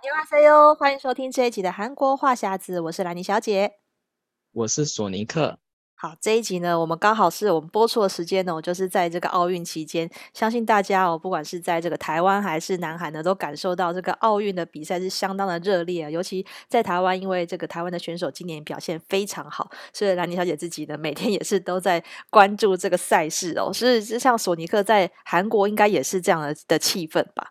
你好，欢迎收听这一集的韩国话匣子，我是兰妮小姐。我是索尼克。好，这一集呢，我们刚好是我们播出的时间呢，我就是在这个奥运期间，相信大家哦，不管是在这个台湾还是南韩呢，都感受到这个奥运的比赛是相当的热烈啊，尤其在台湾，因为这个台湾的选手今年表现非常好，所以兰妮小姐自己呢，每天也是都在关注这个赛事哦，是，就像索尼克在韩国应该也是这样的的气氛吧。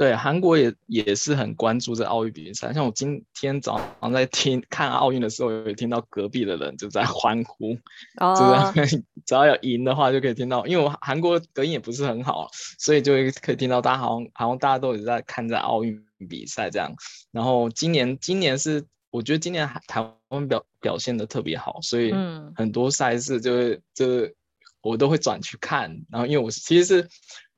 对，韩国也也是很关注这奥运比赛。像我今天早上在听看奥运的时候，有听到隔壁的人就在欢呼，哦、就是 只要有赢的话就可以听到。因为我韩国隔音也不是很好，所以就可以听到大家好像好像大家都有在看这奥运比赛这样。然后今年今年是我觉得今年台湾表表现的特别好，所以很多赛事就是就是我都会转去看。然后因为我其实是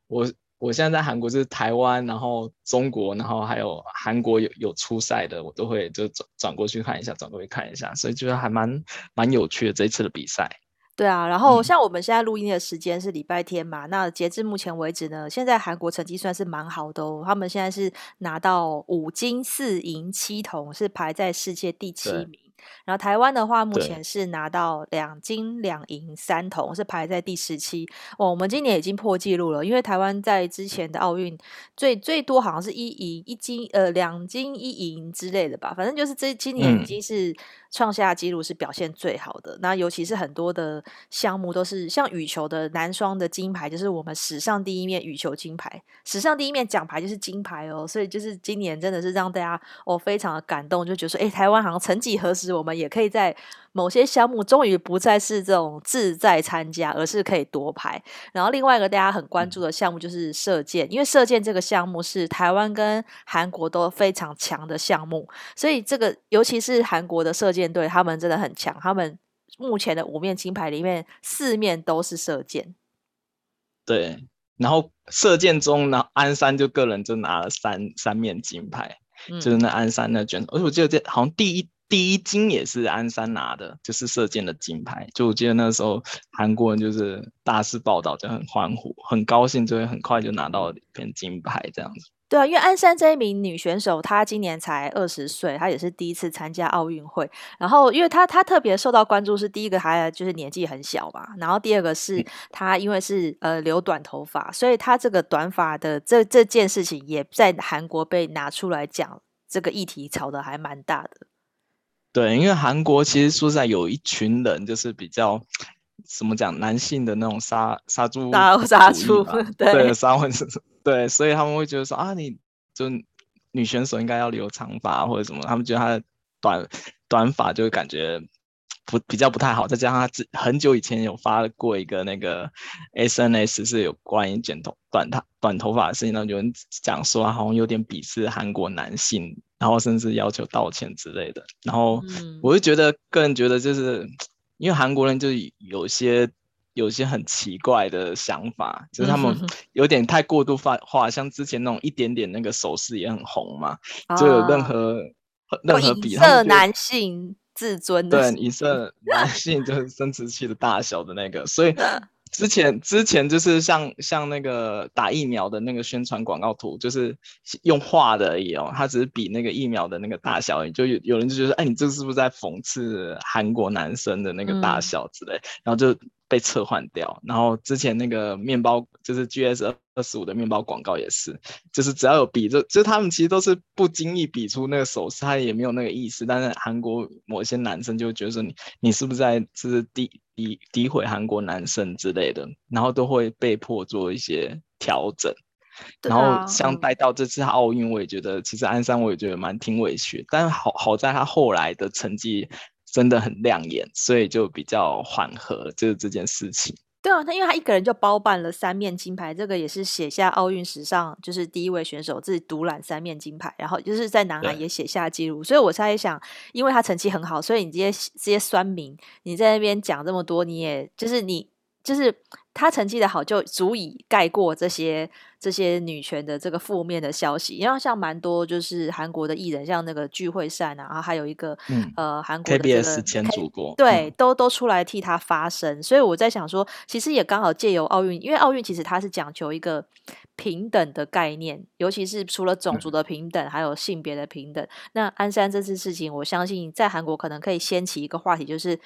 我。我现在在韩国，就是台湾，然后中国，然后还有韩国有有出赛的，我都会就转转过去看一下，转过去看一下，所以觉得还蛮蛮有趣的这一次的比赛。对啊，然后像我们现在录音的时间是礼拜天嘛，嗯、那截至目前为止呢，现在韩国成绩算是蛮好的哦，他们现在是拿到五金四银七铜，是排在世界第七名。然后台湾的话，目前是拿到两金两银三铜，是排在第十七。哦，我们今年已经破纪录了，因为台湾在之前的奥运最最多好像是一银一金，呃，两金一银之类的吧。反正就是这今年已经是创下纪录，是表现最好的。那尤其是很多的项目都是像羽球的男双的金牌，就是我们史上第一面羽球金牌，史上第一面奖牌就是金牌哦。所以就是今年真的是让大家哦非常的感动，就觉得说，哎，台湾好像曾几何时。我们也可以在某些项目终于不再是这种自在参加，而是可以夺牌。然后另外一个大家很关注的项目就是射箭，因为射箭这个项目是台湾跟韩国都非常强的项目，所以这个尤其是韩国的射箭队，他们真的很强。他们目前的五面金牌里面，四面都是射箭。对，然后射箭中呢，安山就个人就拿了三三面金牌，嗯、就是那安山那卷，而且我记得这好像第一。第一金也是鞍山拿的，就是射箭的金牌。就我记得那时候韩国人就是大肆报道，就很欢呼，很高兴，就会很快就拿到了一片金牌这样子。对啊，因为鞍山这一名女选手，她今年才二十岁，她也是第一次参加奥运会。然后，因为她她特别受到关注，是第一个还就是年纪很小嘛，然后第二个是她因为是呃留短头发，所以她这个短发的这这件事情也在韩国被拿出来讲，这个议题吵得还蛮大的。对，因为韩国其实说实在有一群人，就是比较怎么讲，男性的那种杀杀猪杀杀猪，对杀混子，对，所以他们会觉得说啊，你就女选手应该要留长发或者什么，他们觉得她的短短发就会感觉不比较不太好，再加上她很久以前有发过一个那个 SNS 是有关于剪头短头短头发的事情，然后有人讲说好像有点鄙视韩国男性。然后甚至要求道歉之类的，然后我就觉得，个人觉得就是，因为韩国人就有些有些很奇怪的想法，就是他们有点太过度泛化，像之前那种一点点那个手势也很红嘛，就有任何任何比他色男性自尊的，对，以色男性就是生殖器的大小的那个，所以。之前之前就是像像那个打疫苗的那个宣传广告图，就是用画的而已哦，它只是比那个疫苗的那个大小而已，就有有人就觉得，哎，你这是不是在讽刺韩国男生的那个大小之类，嗯、然后就被撤换掉。然后之前那个面包就是 GS 二十五的面包广告也是，就是只要有比，就就他们其实都是不经意比出那个手势，他也没有那个意思，但是韩国某些男生就觉得说你你是不是在就是诋。诋诋毁韩国男生之类的，然后都会被迫做一些调整。然后像带到这次奥运，我也觉得其实安山我也觉得蛮挺委屈，但好好在他后来的成绩真的很亮眼，所以就比较缓和，就是这件事情。对啊，他因为他一个人就包办了三面金牌，这个也是写下奥运史上就是第一位选手自己独揽三面金牌，然后就是在南韩也写下记录。所以我猜想，因为他成绩很好，所以你这些这些酸民，你在那边讲这么多，你也就是你就是他成绩的好，就足以盖过这些这些女权的这个负面的消息。因为像蛮多就是韩国的艺人，像那个聚惠善啊，然后还有一个、嗯、呃韩国的、这个、KBS 前主播，对，嗯、都都出来替他发声。所以我在想说，其实也刚好借由奥运，因为奥运其实它是讲求一个平等的概念，尤其是除了种族的平等，嗯、还有性别的平等。那鞍山这次事情，我相信在韩国可能可以掀起一个话题，就是。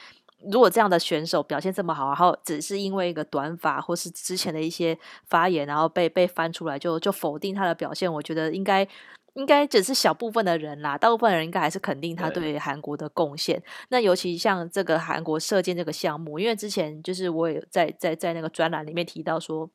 如果这样的选手表现这么好，然后只是因为一个短发或是之前的一些发言，然后被被翻出来就就否定他的表现，我觉得应该应该只是小部分的人啦，大部分人应该还是肯定他对韩国的贡献。那尤其像这个韩国射箭这个项目，因为之前就是我也在在在那个专栏里面提到说。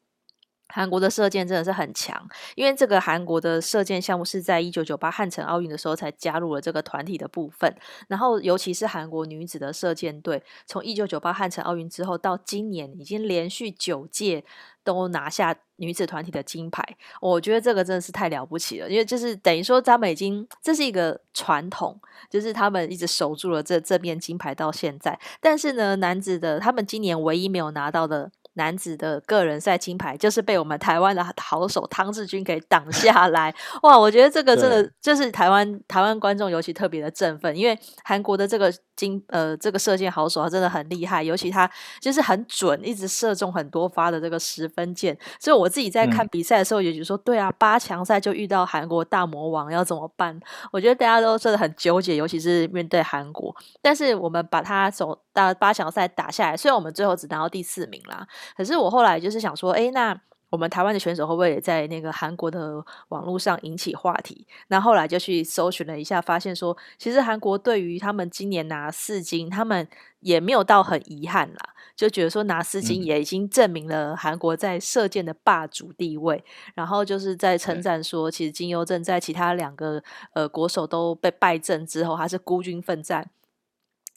韩国的射箭真的是很强，因为这个韩国的射箭项目是在一九九八汉城奥运的时候才加入了这个团体的部分。然后，尤其是韩国女子的射箭队，从一九九八汉城奥运之后到今年，已经连续九届都拿下女子团体的金牌。我觉得这个真的是太了不起了，因为就是等于说他们已经这是一个传统，就是他们一直守住了这这面金牌到现在。但是呢，男子的他们今年唯一没有拿到的。男子的个人赛金牌就是被我们台湾的好手汤志军给挡 下来，哇！我觉得这个真的就是台湾台湾观众尤其特别的振奋，因为韩国的这个金呃这个射箭好手他真的很厉害，尤其他就是很准，一直射中很多发的这个十分箭。所以我自己在看比赛的时候也就说，嗯、对啊，八强赛就遇到韩国大魔王要怎么办？我觉得大家都真的很纠结，尤其是面对韩国。但是我们把他走到八强赛打下来，虽然我们最后只拿到第四名啦。可是我后来就是想说，诶，那我们台湾的选手会不会也在那个韩国的网络上引起话题？那后来就去搜寻了一下，发现说，其实韩国对于他们今年拿四金，他们也没有到很遗憾啦，就觉得说拿四金也已经证明了韩国在射箭的霸主地位。嗯、然后就是在称赞说，其实金优正在其他两个呃国手都被败阵之后，他是孤军奋战。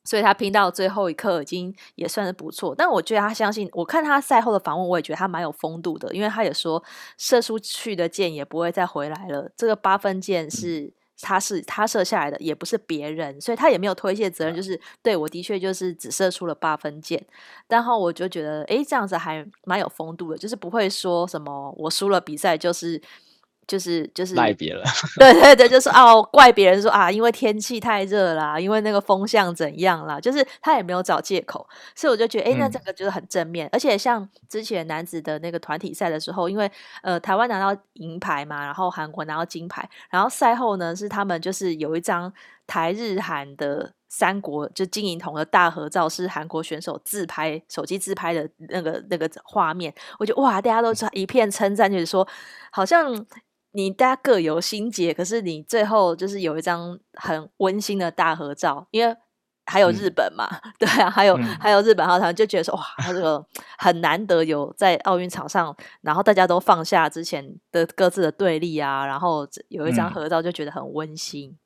所以他拼到最后一刻已经也算是不错，但我觉得他相信，我看他赛后的访问，我也觉得他蛮有风度的，因为他也说射出去的箭也不会再回来了。这个八分箭是他是他射下来的，也不是别人，所以他也没有推卸责任，就是对我的确就是只射出了八分箭。然后我就觉得，诶，这样子还蛮有风度的，就是不会说什么我输了比赛就是。就是就是赖别人，对对对，就是哦，怪别人说啊，因为天气太热啦，因为那个风向怎样啦，就是他也没有找借口，所以我就觉得，哎，那这个就是很正面。嗯、而且像之前男子的那个团体赛的时候，因为呃台湾拿到银牌嘛，然后韩国拿到金牌，然后赛后呢是他们就是有一张台日韩的三国就金银铜的大合照，是韩国选手自拍手机自拍的那个那个画面，我觉得哇，大家都一片称赞，就是说好像。你大家各有心结，可是你最后就是有一张很温馨的大合照，因为还有日本嘛，嗯、对啊，还有、嗯、还有日本，然后他们就觉得说哇，他这个很难得有在奥运场上，然后大家都放下之前的各自的对立啊，然后有一张合照就觉得很温馨，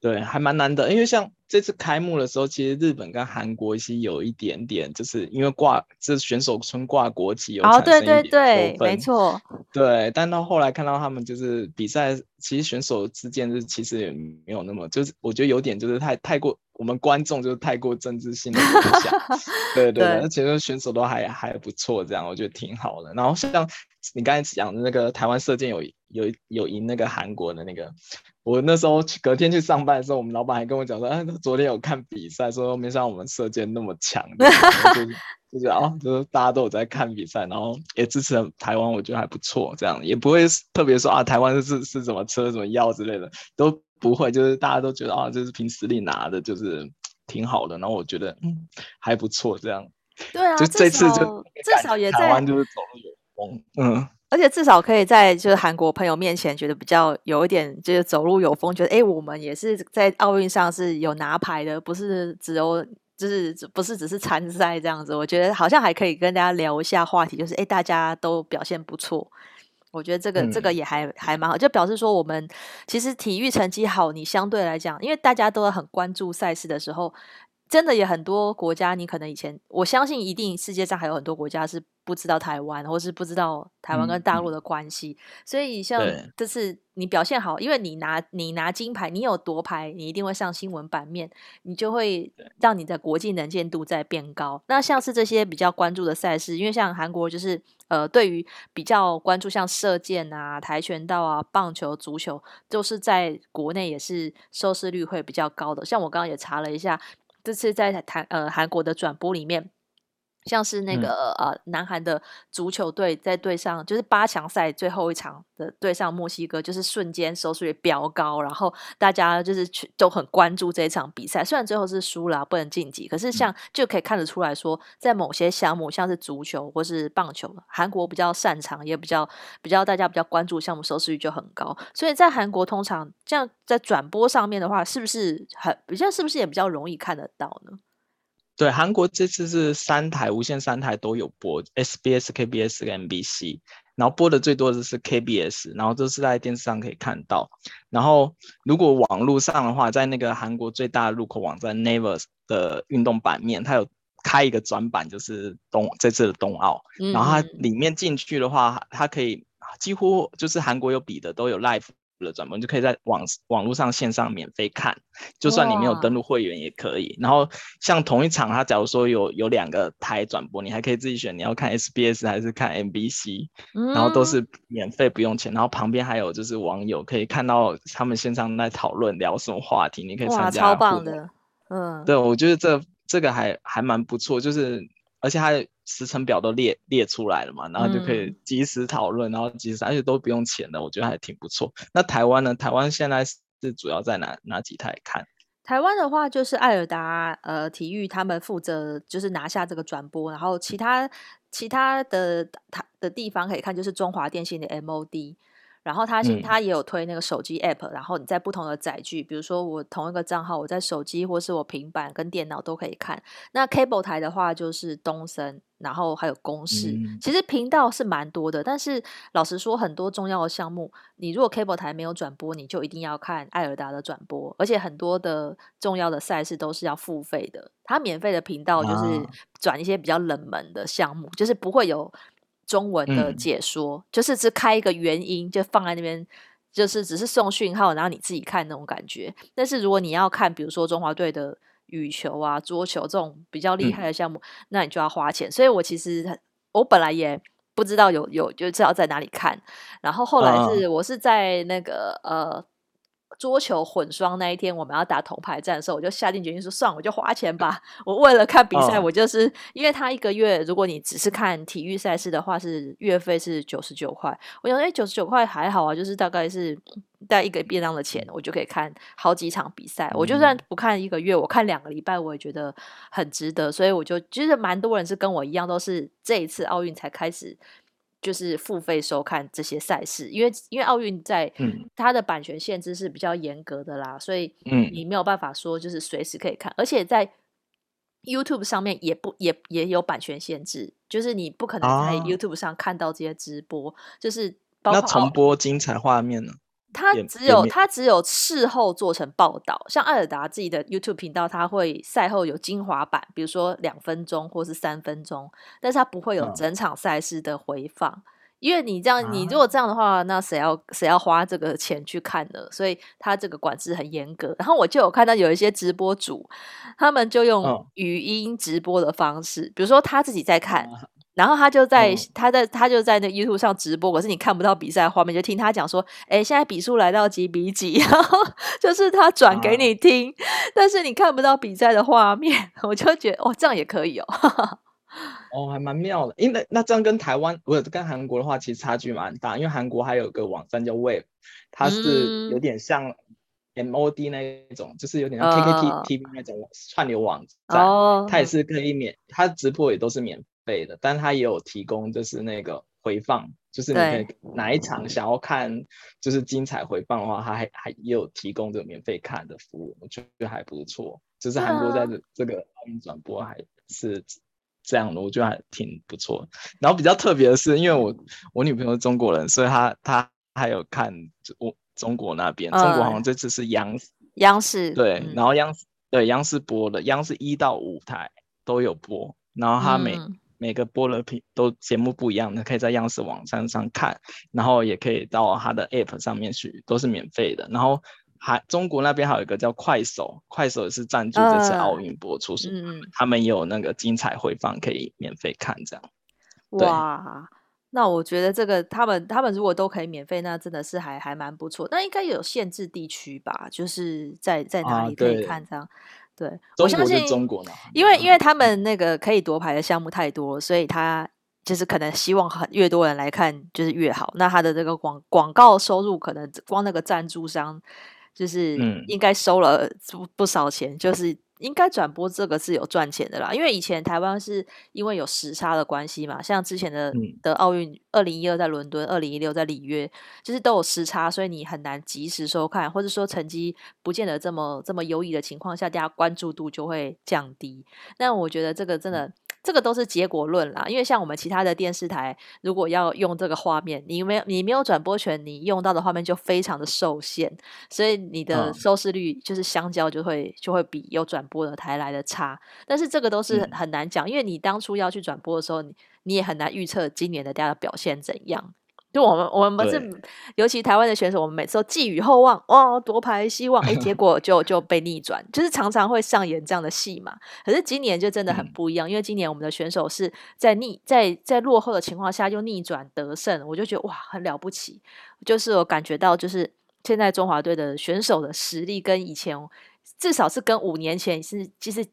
对，还蛮难的，因为像。这次开幕的时候，其实日本跟韩国其实有一点点，就是因为挂这选手村挂国旗有产生一点。哦，对对对，没错。对，但到后来看到他们就是比赛，其实选手之间是其实也没有那么，就是我觉得有点就是太太过，我们观众就是太过政治性的影响。对对，而且选手都还还不错，这样我觉得挺好的。然后像你刚才讲的那个台湾射箭有有有赢那个韩国的那个。我那时候隔天去上班的时候，我们老板还跟我讲说：“哎，昨天有看比赛，说没像我们射箭那么强。”就是就是啊，就是大家都有在看比赛，然后也支持台湾，我觉得还不错。这样也不会特别说啊，台湾是是什么吃什么药之类的，都不会。就是大家都觉得啊，就是凭实力拿的，就是挺好的。然后我觉得嗯还不错，这样。对啊，就这次就至少也在台湾就是走路有风，嗯。而且至少可以在就是韩国朋友面前觉得比较有一点就是走路有风，觉得哎，我们也是在奥运上是有拿牌的，不是只有就是不是只是参赛这样子。我觉得好像还可以跟大家聊一下话题，就是哎，大家都表现不错。我觉得这个这个也还还蛮好，就表示说我们其实体育成绩好，你相对来讲，因为大家都很关注赛事的时候。真的也很多国家，你可能以前我相信一定世界上还有很多国家是不知道台湾，或是不知道台湾跟大陆的关系。嗯、所以像这次你表现好，因为你拿你拿金牌，你有夺牌，你一定会上新闻版面，你就会让你的国际能见度在变高。那像是这些比较关注的赛事，因为像韩国就是呃，对于比较关注像射箭啊、跆拳道啊、棒球、足球，都是在国内也是收视率会比较高的。像我刚刚也查了一下。这次在台呃韩国的转播里面，像是那个、嗯、呃南韩的足球队在对上，就是八强赛最后一场的对上墨西哥，就是瞬间收视率飙高，然后大家就是去都很关注这一场比赛。虽然最后是输了，不能晋级，可是像就可以看得出来说，在某些项目，像是足球或是棒球，韩国比较擅长，也比较比较大家比较关注项目，收视率就很高。所以在韩国通常这样在转播上面的话，是不是很比较是不是也比较容易看得到呢？对，韩国这次是三台无线三台都有播，SBS、KBS 跟 MBC，然后播的最多的是 KBS，然后都是在电视上可以看到。然后如果网络上的话，在那个韩国最大的入口网站 Naver 的运动版面，它有开一个转版，就是冬这次的冬奥，然后它里面进去的话，它可以几乎就是韩国有比的都有 live。了转播，你就可以在网网络上线上免费看，就算你没有登录会员也可以。然后像同一场，它假如说有有两个台转播，你还可以自己选你要看 SBS 还是看 MBC，然后都是免费不用钱。然后旁边还有就是网友可以看到他们线上在讨论聊什么话题，你可以参加。超棒的，嗯，对，我觉得这这个还还蛮不错，就是。而且它的时程表都列列出来了嘛，然后就可以及时讨论，嗯、然后及时，而且都不用钱的，我觉得还挺不错。那台湾呢？台湾现在是主要在哪哪几台看？台湾的话就是艾尔达呃体育，他们负责就是拿下这个转播，然后其他其他的台的地方可以看，就是中华电信的 MOD。然后他现他也有推那个手机 app，嗯，然后你在不同的载具，比如说我同一个账号，我在手机或是我平板跟电脑都可以看。那 cable 台的话就是东森，然后还有公视，嗯。其实频道是蛮多的，但是老实说，很多重要的项目，你如果 cable 台没有转播，你就一定要看艾尔达的转播。而且很多的重要的赛事都是要付费的，它免费的频道就是转一些比较冷门的项目，就是不会有。中文的解说、嗯、就是只开一个原音，就放在那边，就是只是送讯号，然后你自己看那种感觉。但是如果你要看，比如说中华队的羽球啊、桌球这种比较厉害的项目、嗯，那你就要花钱。所以我其实我本来也不知道有有就知道在哪里看，然后后来是、哦、我是在那个呃。桌球混双那一天，我们要打铜牌战的时候，我就下定决心说：“算，我就花钱吧。”我为了看比赛，oh. 我就是因为他一个月，如果你只是看体育赛事的话，是月费是九十九块。我想，哎，九十九块还好啊，就是大概是带一个便当的钱，我就可以看好几场比赛。我就算不看一个月，我看两个礼拜，我也觉得很值得。所以我就其实蛮多人是跟我一样，都是这一次奥运才开始。就是付费收看这些赛事，因为因为奥运在它的版权限制是比较严格的啦，所以你没有办法说就是随时可以看，而且在 YouTube 上面也不也也有版权限制，就是你不可能在 YouTube 上看到这些直播，就是包括那重播精彩画面呢？他只有他只有事后做成报道，像艾尔达自己的 YouTube 频道，他会赛后有精华版，比如说两分钟或是三分钟，但是他不会有整场赛事的回放，嗯，因为你这样，你如果这样的话，那谁要谁要花这个钱去看呢？所以他这个管制很严格。然后我就有看到有一些直播主，他们就用语音直播的方式，比如说他自己在看。嗯然后他就在、哦、他在他就在那 YouTube 上直播，可是你看不到比赛画面，就听他讲说：“哎，现在比数来到几比几？” 然后就是他转给你听、啊，但是你看不到比赛的画面。我就觉得，哦，这样也可以哦。哦，还蛮妙的。因为那这样跟台湾不是跟韩国的话，其实差距蛮大。因为韩国还有个网站叫 Wave，它是有点像 MOD 那一种，嗯、就是有点像 KKTV 那种串流网站。哦，它也是可以免，它直播也都是免。的，但他也有提供，就是那个回放，就是你可以哪一场想要看，就是精彩回放的话，他还还也有提供这个免费看的服务，我觉得还不错。就是韩国在这这个奥运转播还是这样的，我觉得还挺不错。然后比较特别的是，因为我我女朋友是中国人，所以她她还有看我中国那边，中国好像这次是央视，央视对，然后央视。对，央视播的，央视一到五台都有播，然后他每、嗯、每个播的频都节目不一样，的可以在央视网站上看，然后也可以到它的 App 上面去，都是免费的。然后还中国那边还有一个叫快手，快手也是赞助这次奥运播出，是、呃、他们有那个精彩回放可以免费看，这样。哇，那我觉得这个他们他们如果都可以免费，那真的是还还蛮不错。那应该有限制地区吧？就是在在哪里可以看这样？啊、对，我相信中国呢，因为因为他们那个可以夺牌的项目太多，所以他就是可能希望很越多人来看就是越好。那他的这个广广告收入可能光那个赞助商就是应该收了不不少钱，就是。应该转播这个是有赚钱的啦，因为以前台湾是因为有时差的关系嘛，像之前的的奥运，二零一二在伦敦，二零一六在里约，就是都有时差，所以你很难及时收看，或者说成绩不见得这么这么优异的情况下，大家关注度就会降低。那我觉得这个真的。这个都是结果论啦，因为像我们其他的电视台，如果要用这个画面，你没有你没有转播权，你用到的画面就非常的受限，所以你的收视率就是相较就会就会比有转播的台来的差。但是这个都是很难讲，因为你当初要去转播的时候，你你也很难预测今年的大家的表现怎样。就我们，我们不是，尤其台湾的选手，我们每次都寄予厚望，哇，夺牌希望，哎，结 果就就被逆转，就是常常会上演这样的戏嘛。可是今年就真的很不一样，嗯、因为今年我们的选手是在逆在在落后的情况下又逆转得胜，我就觉得哇，很了不起。就是我感觉到，就是现在中华队的选手的实力跟以前，至少是跟五年前是其实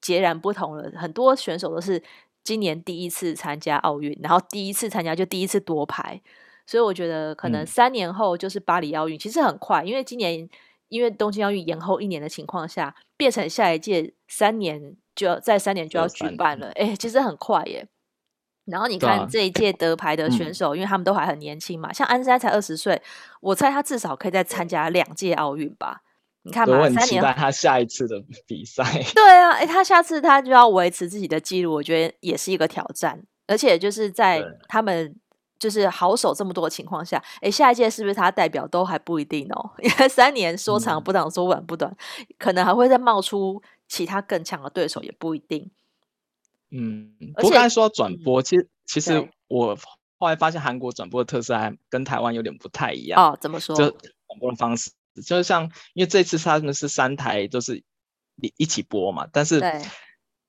截然不同了。很多选手都是今年第一次参加奥运，然后第一次参加就第一次夺牌。所以我觉得可能三年后就是巴黎奥运，嗯、其实很快，因为今年因为东京奥运延后一年的情况下，变成下一届三年就要在三年就要举办了，哎，其实很快耶。然后你看这一届得牌的选手，啊、因为他们都还很年轻嘛，嗯、像安山才二十岁，我猜他至少可以再参加两届奥运吧？你看嘛，三年他下一次的 比赛，对啊，哎，他下次他就要维持自己的记录，我觉得也是一个挑战，而且就是在他们。就是好手这么多的情况下，哎，下一届是不是他代表都还不一定哦？因为三年说长不长，说短不短，嗯、可能还会再冒出其他更强的对手，也不一定。嗯，不过刚才说转播，其实其实我后来发现韩国转播的特色还跟台湾有点不太一样哦。怎么说？就转播的方式，就像因为这次他们是三台都是一一起播嘛，但是。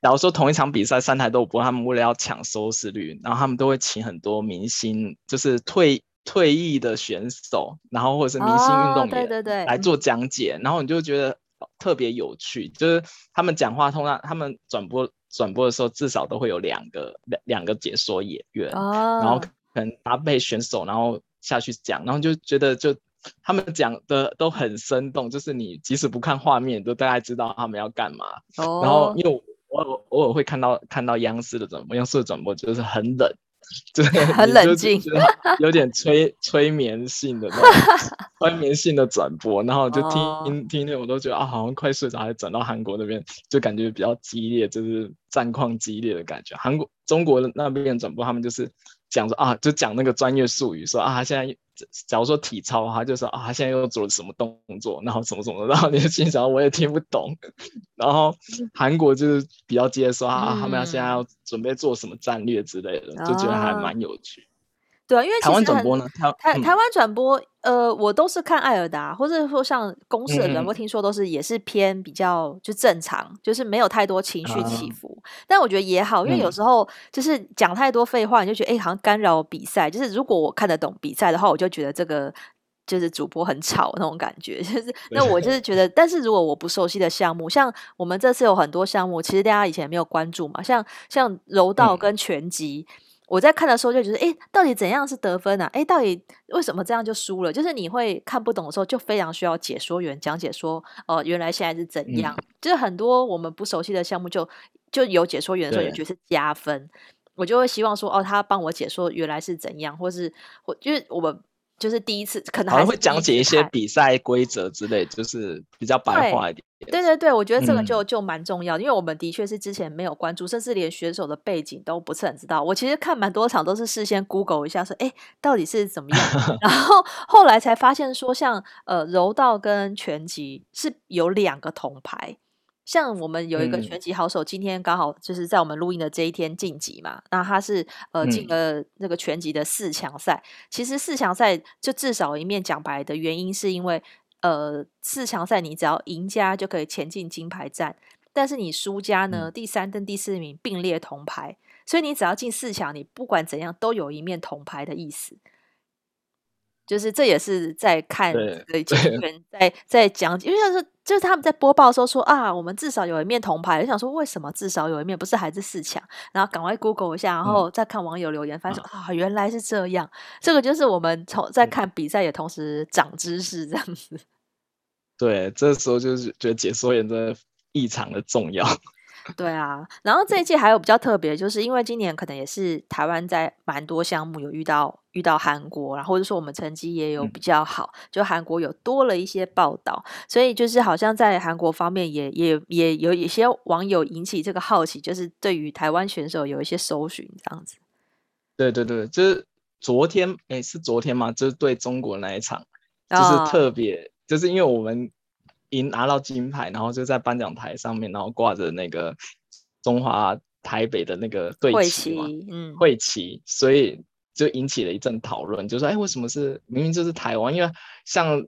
假如说同一场比赛三台都有播，他们为了要抢收视率，然后他们都会请很多明星，就是退退役的选手，然后或者是明星运动员，对对对，来做讲解，然后你就觉得特别有趣。就是他们讲话通常他们转播转播的时候，至少都会有两个两两个解说演员，然后可能搭配选手，然后下去讲，然后就觉得就他们讲的都很生动，就是你即使不看画面，都大概知道他们要干嘛。然后因为。我偶尔会看到看到央视的转播，央视的转播就是很冷，就是 很冷静，有点催 催眠性的那种催眠性的转播，然后就听、oh. 听听那我都觉得啊，好像快睡着，还转到韩国那边，就感觉比较激烈，就是战况激烈的感觉。韩国中国的那边的转播，他们就是讲说啊，就讲那个专业术语，说啊，现在。假如说体操，他就说啊，他现在又做了什么动作，然后什么什么，然后你就心想，我也听不懂。然后韩国就是比较接受啊，他们要现在要准备做什么战略之类的，嗯、就觉得还蛮有趣。对啊，因为台湾转播呢，台台台湾转播，呃，我都是看艾尔达，或者说像公视的转播，听说都是也是偏比较就正常，就是没有太多情绪起伏。啊、但我觉得也好，因为有时候就是讲太多废话，你就觉得哎、欸，好像干扰比赛。就是如果我看得懂比赛的话，我就觉得这个就是主播很吵那种感觉。就是那我就是觉 得，但是如果我不熟悉的项目，像我们这次有很多项目，其实大家以前没有关注嘛，像像柔道跟拳击。嗯我在看的时候就觉得，哎，到底怎样是得分啊？哎，到底为什么这样就输了？就是你会看不懂的时候，就非常需要解说员讲解说，哦、呃，原来现在是怎样？嗯、就是很多我们不熟悉的项目就，就就有解说员的时候，也觉得是加分。我就会希望说，哦，他帮我解说原来是怎样，或是或就是我们。就是第一次，可能还会讲解一些比赛规则之类，就是比较白话一点。对对对，我觉得这个就就蛮重要，嗯、因为我们的确是之前没有关注，甚至连选手的背景都不是很知道。我其实看蛮多场都是事先 Google 一下，说哎，到底是怎么样，然后后来才发现说像，像呃柔道跟拳击是有两个铜牌。像我们有一个拳击好手，今天刚好就是在我们录音的这一天晋级嘛。嗯、那他是呃进了那个拳击的四强赛。嗯、其实四强赛就至少一面奖牌的原因，是因为呃四强赛你只要赢家就可以前进金牌战，但是你输家呢，第三跟第四名并列铜牌，所以你只要进四强，你不管怎样都有一面铜牌的意思。就是这也是在看这个解说员在在讲，因为就是就是他们在播报的时候说啊，我们至少有一面铜牌。我想说为什么至少有一面，不是还是四强？然后赶快 Google 一下，然后再看网友留言，发现、嗯、啊，原来是这样。这个就是我们从在看比赛也同时长知识这样子。对，这时候就是觉得解说员真的异常的重要。对啊，然后这一季还有比较特别，就是因为今年可能也是台湾在蛮多项目有遇到遇到韩国，然后或者说我们成绩也有比较好，嗯、就韩国有多了一些报道，所以就是好像在韩国方面也也也有一些网友引起这个好奇，就是对于台湾选手有一些搜寻这样子。对对对，就是昨天，哎，是昨天吗？就是对中国那一场，就是特别，哦、就是因为我们。赢拿到金牌，然后就在颁奖台上面，然后挂着那个中华台北的那个队旗嘛，嗯，会旗，所以就引起了一阵讨论，就说，哎，为什么是明明就是台湾？因为像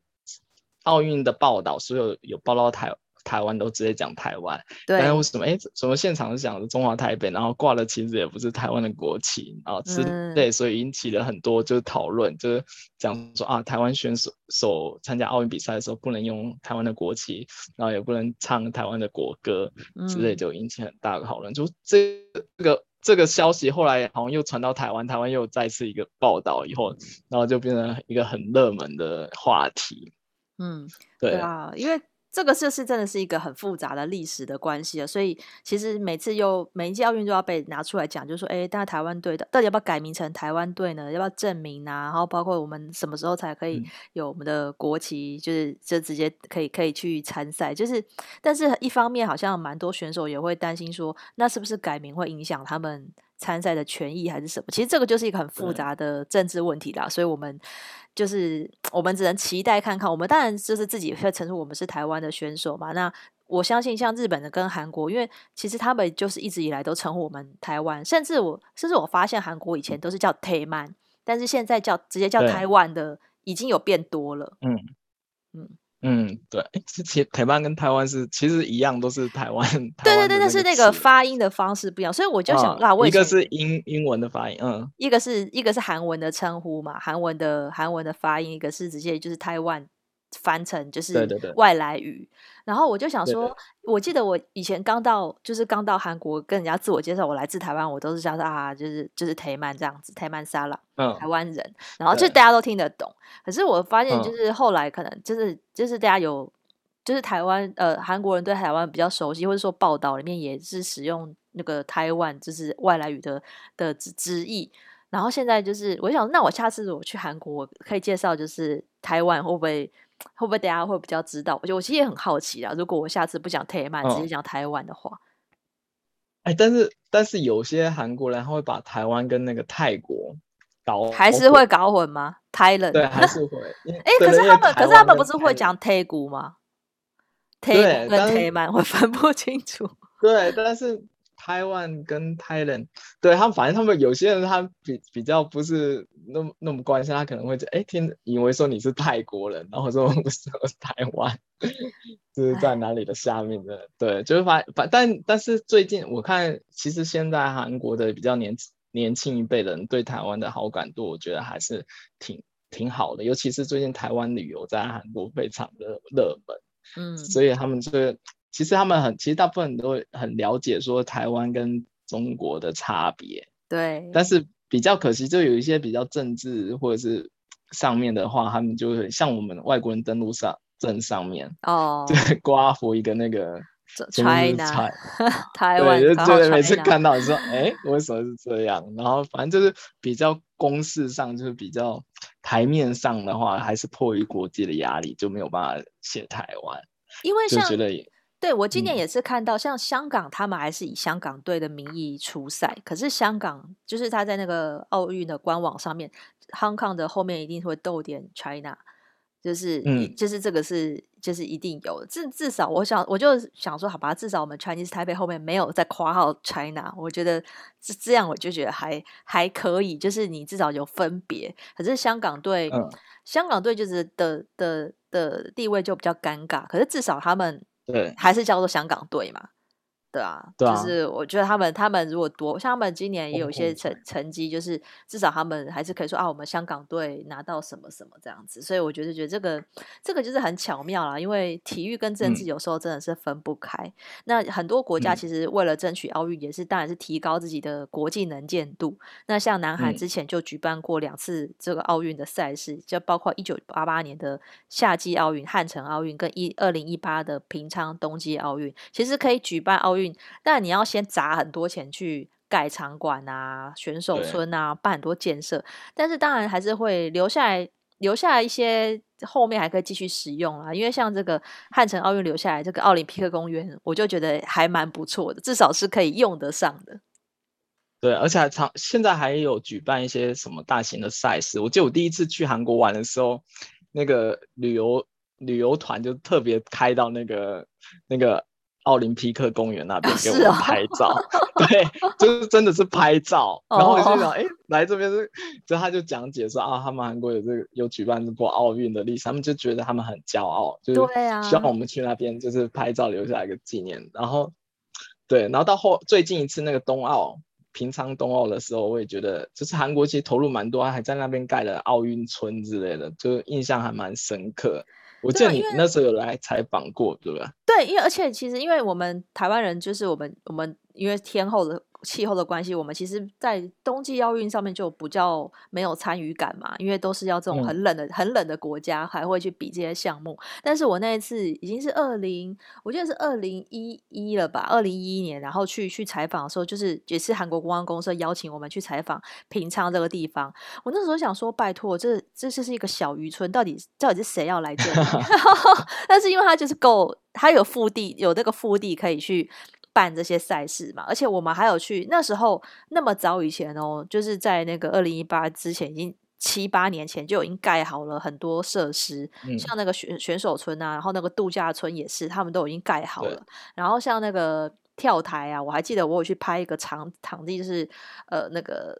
奥运的报道，所有有报道台。台湾都直接讲台湾，对，但是为什么？哎，什么现场是讲的中华台北，然后挂的旗子也不是台湾的国旗啊，之类，所以引起了很多就是讨论，就是讲说啊，台湾选手手参加奥运比赛的时候不能用台湾的国旗，然后也不能唱台湾的国歌之类，就引起很大的讨论。嗯、就这个这个消息后来好像又传到台湾，台湾又再次一个报道以后，然后就变成一个很热门的话题。嗯，对，对啊，因为。这个就是真的是一个很复杂的历史的关系了，所以其实每次又每一届奥运都要被拿出来讲，就是说，哎，大家台湾队的到底要不要改名成台湾队呢？要不要证明啊？然后包括我们什么时候才可以有我们的国旗，就是就直接可以可以去参赛。就是，但是一方面好像蛮多选手也会担心说，那是不是改名会影响他们参赛的权益还是什么？其实这个就是一个很复杂的政治问题啦，所以我们。就是我们只能期待看看，我们当然就是自己会承认我们是台湾的选手嘛。那我相信像日本的跟韩国，因为其实他们就是一直以来都称呼我们台湾，甚至我甚至我发现韩国以前都是叫 Taman，，但是现在叫直接叫台湾的已经有变多了。嗯嗯。嗯，对，之前台湾跟台湾是其实一样，都是台湾。对对对，但是那个发音的方式不一样，所以我就想啊，一个是英英文的发音，嗯，一个是一个是韩文的称呼嘛，韩文的韩文的发音，一个是直接就是台湾。翻成就是外来语，对对对，然后我就想说，我记得我以前刚到，就是刚到韩国跟人家自我介绍，我来自台湾，我都是叫啊，就是就是台曼这样子，台曼沙拉，嗯，台湾人，然后就大家都听得懂。可是我发现，就是后来可能就是、嗯、就是大家有，就是台湾呃韩国人对台湾比较熟悉，或者说报道里面也是使用那个台湾就是外来语的的直直译。然后现在就是我想，那我下次我去韩国，我可以介绍就是台湾会不会？会不会大家会比较知道？我觉得我其实也很好奇啊。如果我下次不讲台曼，直接讲台湾的话，哎、欸，但是但是有些韩国人他会把台湾跟那个泰国搞，还是会搞混吗？Thailand 对，还是会。哎、欸，可是他们，可是他们不是会讲泰国吗？泰跟台曼会分不清楚。对，但是。台湾跟 Thailand，对他们，反正他们有些人他比比较不是那么那么关心，他可能会哎听以为说你是泰国人，然后说我是台湾，就是在哪里的下面的，唉对，就是反反但但是最近我看，其实现在韩国的比较年年轻一辈人对台湾的好感度，我觉得还是挺挺好的，尤其是最近台湾旅游在韩国非常的热门，嗯，所以他们就。其实他们很，其实大部分人都很了解说台湾跟中国的差别，对。但是比较可惜，就有一些比较政治或者是上面的话，他们就会像我们外国人登陆上证上面哦，对，刮胡一个那个 China 台湾，对，就对，每次看到你说，哎，为什么是这样？然后反正就是比较公式上，就是比较台面上的话，还是迫于国际的压力，就没有办法写台湾，因为像。对，我今年也是看到，像香港，他们还是以香港队的名义出赛。可是香港就是他在那个奥运的官网上面，Hong Kong 的后面一定会逗点 China，就是，嗯，就是这个是，就是一定有。至至少，我想，我就想说，好吧，至少我们 Chinese Taipei 后面没有在括号 China，我觉得这这样，我就觉得还还可以。就是你至少有分别。可是香港队，嗯、香港队就是的的的地位就比较尴尬。可是至少他们对还是叫做香港队嘛。对啊，对啊，就是我觉得他们他们如果多像他们今年也有一些成成绩，就是至少他们还是可以说啊，我们香港队拿到什么什么这样子，所以我觉得觉得这个这个就是很巧妙啦，因为体育跟政治有时候真的是分不开。嗯、那很多国家其实为了争取奥运，也是当然是提高自己的国际能见度。那像南韩之前就举办过两次这个奥运的赛事，就包括一九八八年的夏季奥运汉城奥运跟一二零一八的平昌冬季奥运，其实可以举办奥运。但你要先砸很多钱去盖场馆啊、选手村啊，办很多建设。但是当然还是会留下来，留下来一些后面还可以继续使用啊。因为像这个汉城奥运留下来这个奥林匹克公园，我就觉得还蛮不错的，至少是可以用得上的。对，而且还常现在还有举办一些什么大型的赛事。我记得我第一次去韩国玩的时候，那个旅游旅游团就特别开到那个那个。奥林匹克公园那边给我们拍照，哦、对，就是真的是拍照。然后我就想，哎、哦，来这边是，就他就讲解说啊，他们韩国有这个有举办过奥运的历史，他们就觉得他们很骄傲，就是希望我们去那边就是拍照留下一个纪念。然后，对，然后到后最近一次那个冬奥平昌冬奥的时候，我也觉得就是韩国其实投入蛮多，还在那边盖了奥运村之类的，就印象还蛮深刻。我记得你那时候有来采访过，对吧？对，因为而且其实因为我们台湾人就是我们我们因为天后的。气候的关系，我们其实，在冬季奥运上面就比较没有参与感嘛，因为都是要这种很冷的、嗯、很冷的国家，还会去比这些项目。但是我那一次已经是二零，我记得是二零一一了吧，二零一一年，然后去去采访的时候，就是也是韩国公安公社邀请我们去采访平昌这个地方。我那时候想说，拜托，这这就是一个小渔村，到底到底是谁要来这里？但是因为它就是够，它有腹地，有那个腹地可以去。办这些赛事嘛，而且我们还有去那时候那么早以前哦，就是在那个二零一八之前，已经七八年前就已经盖好了很多设施，嗯、像那个选选手村啊，然后那个度假村也是，他们都已经盖好了。然后像那个跳台啊，我还记得我有去拍一个场场地，就是呃那个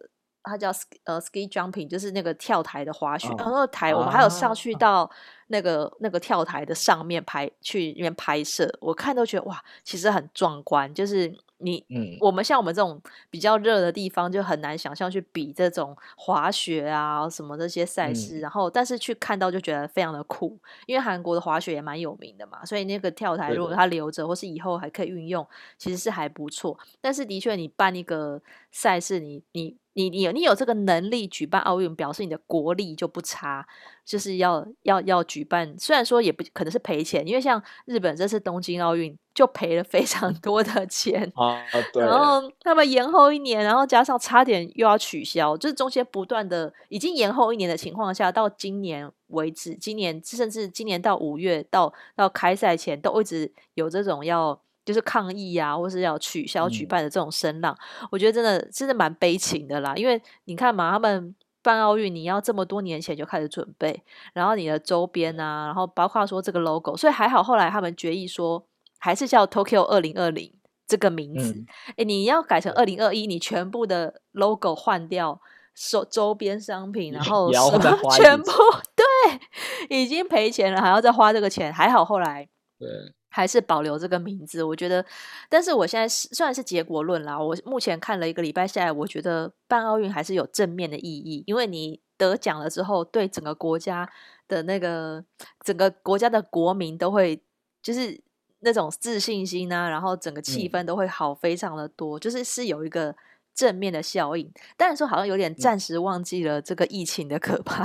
它叫呃 ski jumping，就是那个跳台的滑雪，哦、然后台我们还有上去到。啊那个那个跳台的上面拍去那边拍摄，我看都觉得哇，其实很壮观。就是你，嗯，我们像我们这种比较热的地方，就很难想象去比这种滑雪啊什么这些赛事。嗯、然后，但是去看到就觉得非常的酷，因为韩国的滑雪也蛮有名的嘛，所以那个跳台如果它留着，或是以后还可以运用，其实是还不错。但是的确，你办一个赛事，你你。你你有你有这个能力举办奥运，表示你的国力就不差，就是要要要举办。虽然说也不可能是赔钱，因为像日本这次东京奥运就赔了非常多的钱啊，对。然后他们延后一年，然后加上差点又要取消，就是中间不断的已经延后一年的情况下，到今年为止，今年甚至今年到五月到到开赛前都一直有这种要。就是抗议啊，或是要取消举办的这种声浪，嗯、我觉得真的真的蛮悲情的啦。因为你看嘛，他们办奥运，你要这么多年前就开始准备，然后你的周边啊，然后包括说这个 logo，所以还好后来他们决议说，还是叫 Tokyo 二零二零这个名字。哎、嗯，你要改成二零二一，你全部的 logo 换掉，周周边商品，然 后什么全部 对，已经赔钱了，还要再花这个钱，还好后来对。还是保留这个名字，我觉得。但是我现在是虽然是结果论啦，我目前看了一个礼拜下来，我觉得办奥运还是有正面的意义，因为你得奖了之后，对整个国家的那个整个国家的国民都会就是那种自信心啊，然后整个气氛都会好非常的多，嗯、就是是有一个正面的效应。但是说好像有点暂时忘记了这个疫情的可怕。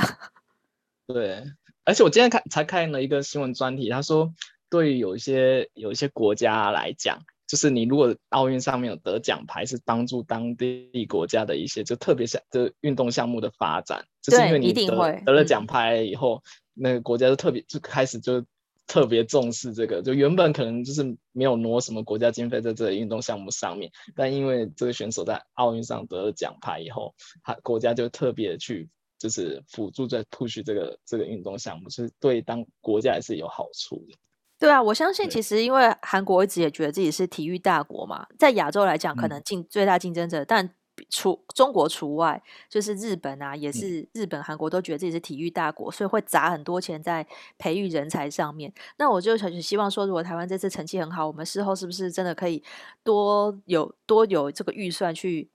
对，而且我今天看才看了一个新闻专题，他说。对于有一些有一些国家来讲，就是你如果奥运上面有得奖牌，是帮助当地国家的一些就特别项的运动项目的发展，就是因为你得得了奖牌以后，那个国家就特别就开始就特别重视这个，就原本可能就是没有挪什么国家经费在这个运动项目上面，但因为这个选手在奥运上得了奖牌以后，他国家就特别去就是辅助在 push 这个这个运动项目，是对当国家也是有好处的。对啊，我相信其实因为韩国一直也觉得自己是体育大国嘛，在亚洲来讲可能竞最大竞争者，嗯、但除中国除外，就是日本啊，也是日本、韩国都觉得自己是体育大国，所以会砸很多钱在培育人才上面。那我就很希望说，如果台湾这次成绩很好，我们事后是不是真的可以多有多有这个预算去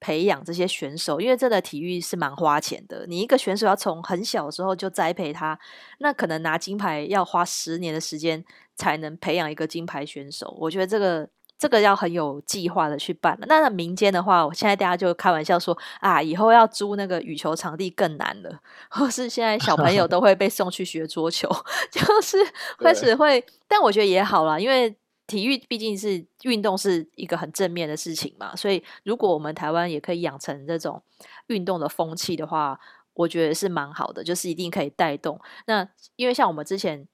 培养这些选手？因为这个体育是蛮花钱的，你一个选手要从很小的时候就栽培他，那可能拿金牌要花十年的时间才能培养一个金牌选手。我觉得这个。这个要很有计划的去办了。那民间的话，我现在大家就开玩笑说啊，以后要租那个羽球场地更难了，或是现在小朋友都会被送去学桌球，就是开始会。但我觉得也好啦，因为体育毕竟是运动，是一个很正面的事情嘛。所以如果我们台湾也可以养成这种运动的风气的话，我觉得是蛮好的，就是一定可以带动。那因为像我们之前。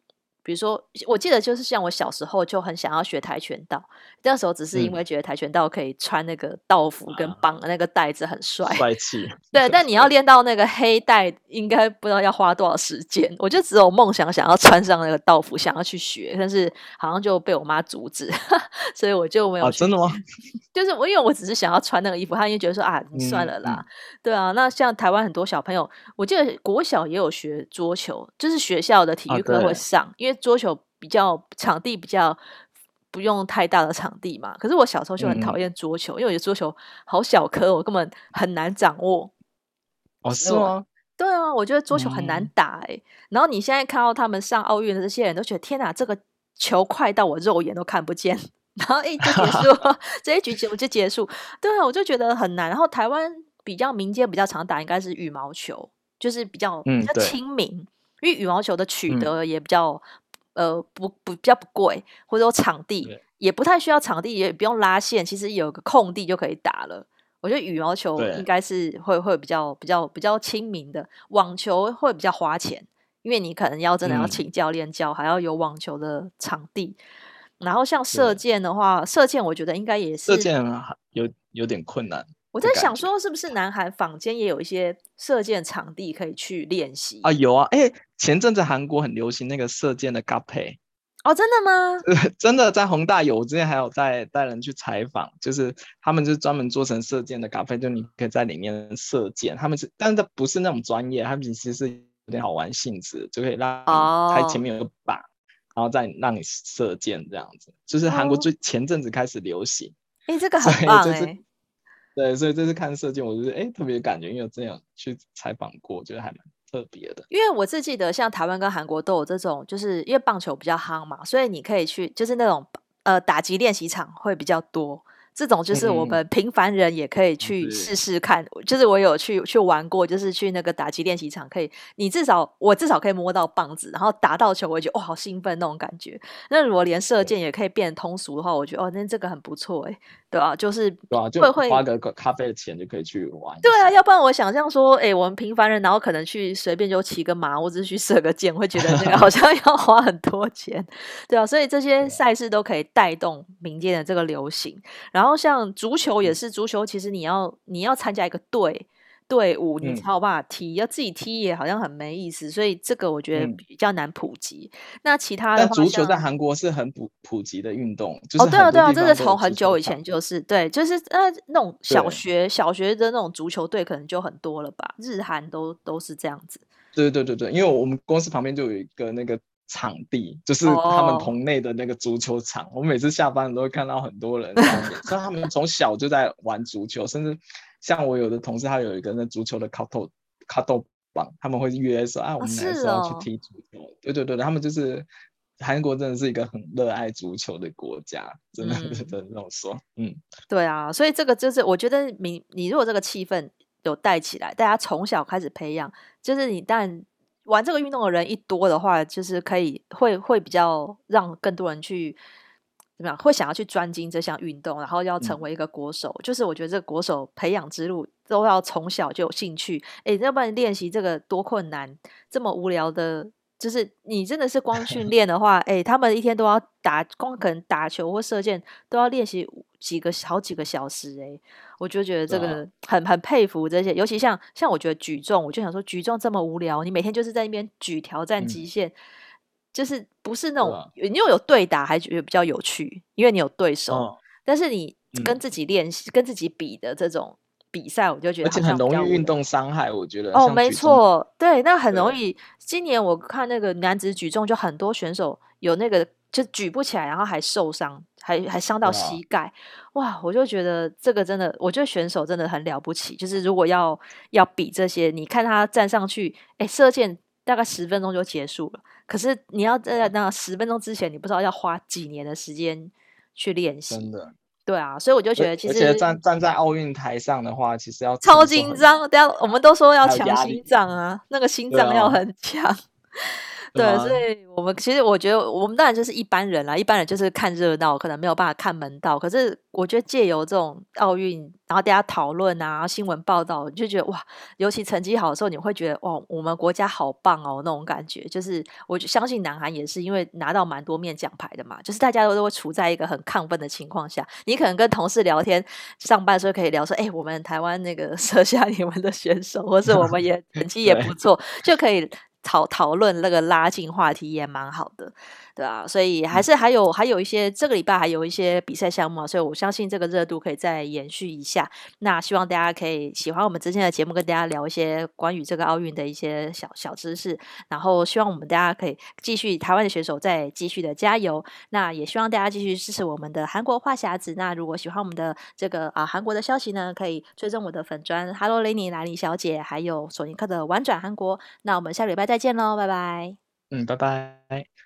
比如说，我记得就是像我小时候就很想要学跆拳道，那时候只是因为觉得跆拳道可以穿那个道服跟绑的那个带子很帅，帅气。对，但你要 练到那个黑带，应该不知道要花多少时间。我就只有梦想想要穿上那个道服，想要去学，但是好像就被我妈阻止，所以我就没有。啊，真的吗？就是我，因为我只是想要穿那个衣服，他就觉得说啊，你算了啦。嗯嗯、对啊，那像台湾很多小朋友，我记得国小也有学桌球，就是学校的体育课会上，啊、因为。桌球比较场地比较不用太大的场地嘛，可是我小时候就很讨厌桌球，嗯、因为我觉得桌球好小颗，我根本很难掌握。哦，是吗？对啊，我觉得桌球很难打哎、欸。嗯、然后你现在看到他们上奥运的这些人都觉得天哪，这个球快到我肉眼都看不见，然后一就结束，这一局节目就结束。对啊，我就觉得很难。然后台湾比较民间比较常打应该是羽毛球，就是比较比较亲民，嗯、因为羽毛球的取得也比较。呃，不不比较不贵，或者说场地也不太需要场地，也不用拉线，其实有个空地就可以打了。我觉得羽毛球应该是会会比较比较比较亲民的，网球会比较花钱，因为你可能要真的要请教练教，嗯、还要有网球的场地。然后像射箭的话，射箭我觉得应该也是射箭有有点困难。我在想说，是不是南韩坊间也有一些射箭场地可以去练习啊？有啊，哎、欸，前阵子韩国很流行那个射箭的搭配哦，真的吗？真的在宏大有，我之前还有带带人去采访，就是他们就是专门做成射箭的搭配，就你可以在里面射箭。他们是，但是它不是那种专业，他们其实是有点好玩性质，就可以让它前面有个靶，然后再让你射箭这样子。就是韩国最前阵子开始流行，哎、哦欸，这个很棒哎、欸。对，所以这次看射箭，我就是哎特别感觉，因为这样去采访过，觉得还蛮特别的。因为我是记得，像台湾跟韩国都有这种，就是因为棒球比较夯嘛，所以你可以去，就是那种呃打击练习场会比较多。这种就是我们平凡人也可以去试试看，嗯、就是我有去去玩过，就是去那个打击练习场，可以你至少我至少可以摸到棒子，然后打到球，我觉得哇好兴奋那种感觉。那如果连射箭也可以变通俗的话，我觉得哦那这个很不错哎，对啊，就是对啊，就会花个咖啡的钱就可以去玩。对啊，要不然我想象说，哎，我们平凡人然后可能去随便就骑个马，或者是去射个箭，会觉得那个好 像要花很多钱，对啊，所以这些赛事都可以带动民间的这个流行，然后。然后像足球也是，足球其实你要你要参加一个队队伍，你才有办法踢，嗯、要自己踢也好像很没意思，所以这个我觉得比较难普及。嗯、那其他的足球在韩国是很普普及的运动，就是、哦，对啊，对啊，这是从很久以前就是对，就是呃那种小学小学的那种足球队可能就很多了吧，日韩都都是这样子。对对对对，因为我们公司旁边就有一个那个。场地就是他们棚内的那个足球场，哦、我每次下班都会看到很多人在那边，所以他们从小就在玩足球，甚至像我有的同事，他有一个那足球的卡豆卡豆棒，他们会约说啊，我们来说要去踢足球。哦、对对对，他们就是韩国真的是一个很热爱足球的国家，真的是这种说，嗯，对啊，所以这个就是我觉得你你如果这个气氛有带起来，大家从小开始培养，就是你但。玩这个运动的人一多的话，就是可以会会比较让更多人去怎么样，会想要去专精这项运动，然后要成为一个国手。嗯、就是我觉得这个国手培养之路都要从小就有兴趣。诶，要不然练习这个多困难，这么无聊的就是你真的是光 训练的话，哎、欸，他们一天都要打，光可能打球或射箭都要练习几个好几个小时，哎，我就觉得这个。很很佩服这些，尤其像像我觉得举重，我就想说举重这么无聊，你每天就是在那边举挑战极限，嗯、就是不是那种你又有对打，还觉得比较有趣，因为你有对手，哦、但是你跟自己练习、嗯、跟自己比的这种。比赛我就觉得，而且很容易运动伤害，我觉得哦，没错，对，那很容易。今年我看那个男子举重，就很多选手有那个就举不起来，然后还受伤，还还伤到膝盖。哇，我就觉得这个真的，我觉得选手真的很了不起。就是如果要要比这些，你看他站上去，哎，射箭大概十分钟就结束了。可是你要在那十分钟之前，你不知道要花几年的时间去练习。真的。对啊，所以我就觉得，其实而且站站在奥运台上的话，其实要超紧张。等下我们都说要强心脏啊，那个心脏要很强。对，所以我们其实我觉得，我们当然就是一般人啦，一般人就是看热闹，可能没有办法看门道。可是我觉得借由这种奥运，然后大家讨论啊，新闻报道，就觉得哇，尤其成绩好的时候，你会觉得哇，我们国家好棒哦，那种感觉。就是我相信南韩也是因为拿到蛮多面奖牌的嘛，就是大家都都会处在一个很亢奋的情况下。你可能跟同事聊天，上班的时候可以聊说，哎，我们台湾那个 射下你们的选手，或是我们也 成绩也不错，就可以。讨讨论那个拉近话题也蛮好的，对啊，所以还是还有还有一些这个礼拜还有一些比赛项目啊，所以我相信这个热度可以再延续一下。那希望大家可以喜欢我们之前的节目，跟大家聊一些关于这个奥运的一些小小知识。然后希望我们大家可以继续台湾的选手再继续的加油。那也希望大家继续支持我们的韩国话匣子。那如果喜欢我们的这个啊韩国的消息呢，可以追踪我的粉砖 Hello Lenny 兰妮小姐，还有索尼克的玩转韩国。那我们下礼拜。再见喽，拜拜。嗯，拜拜。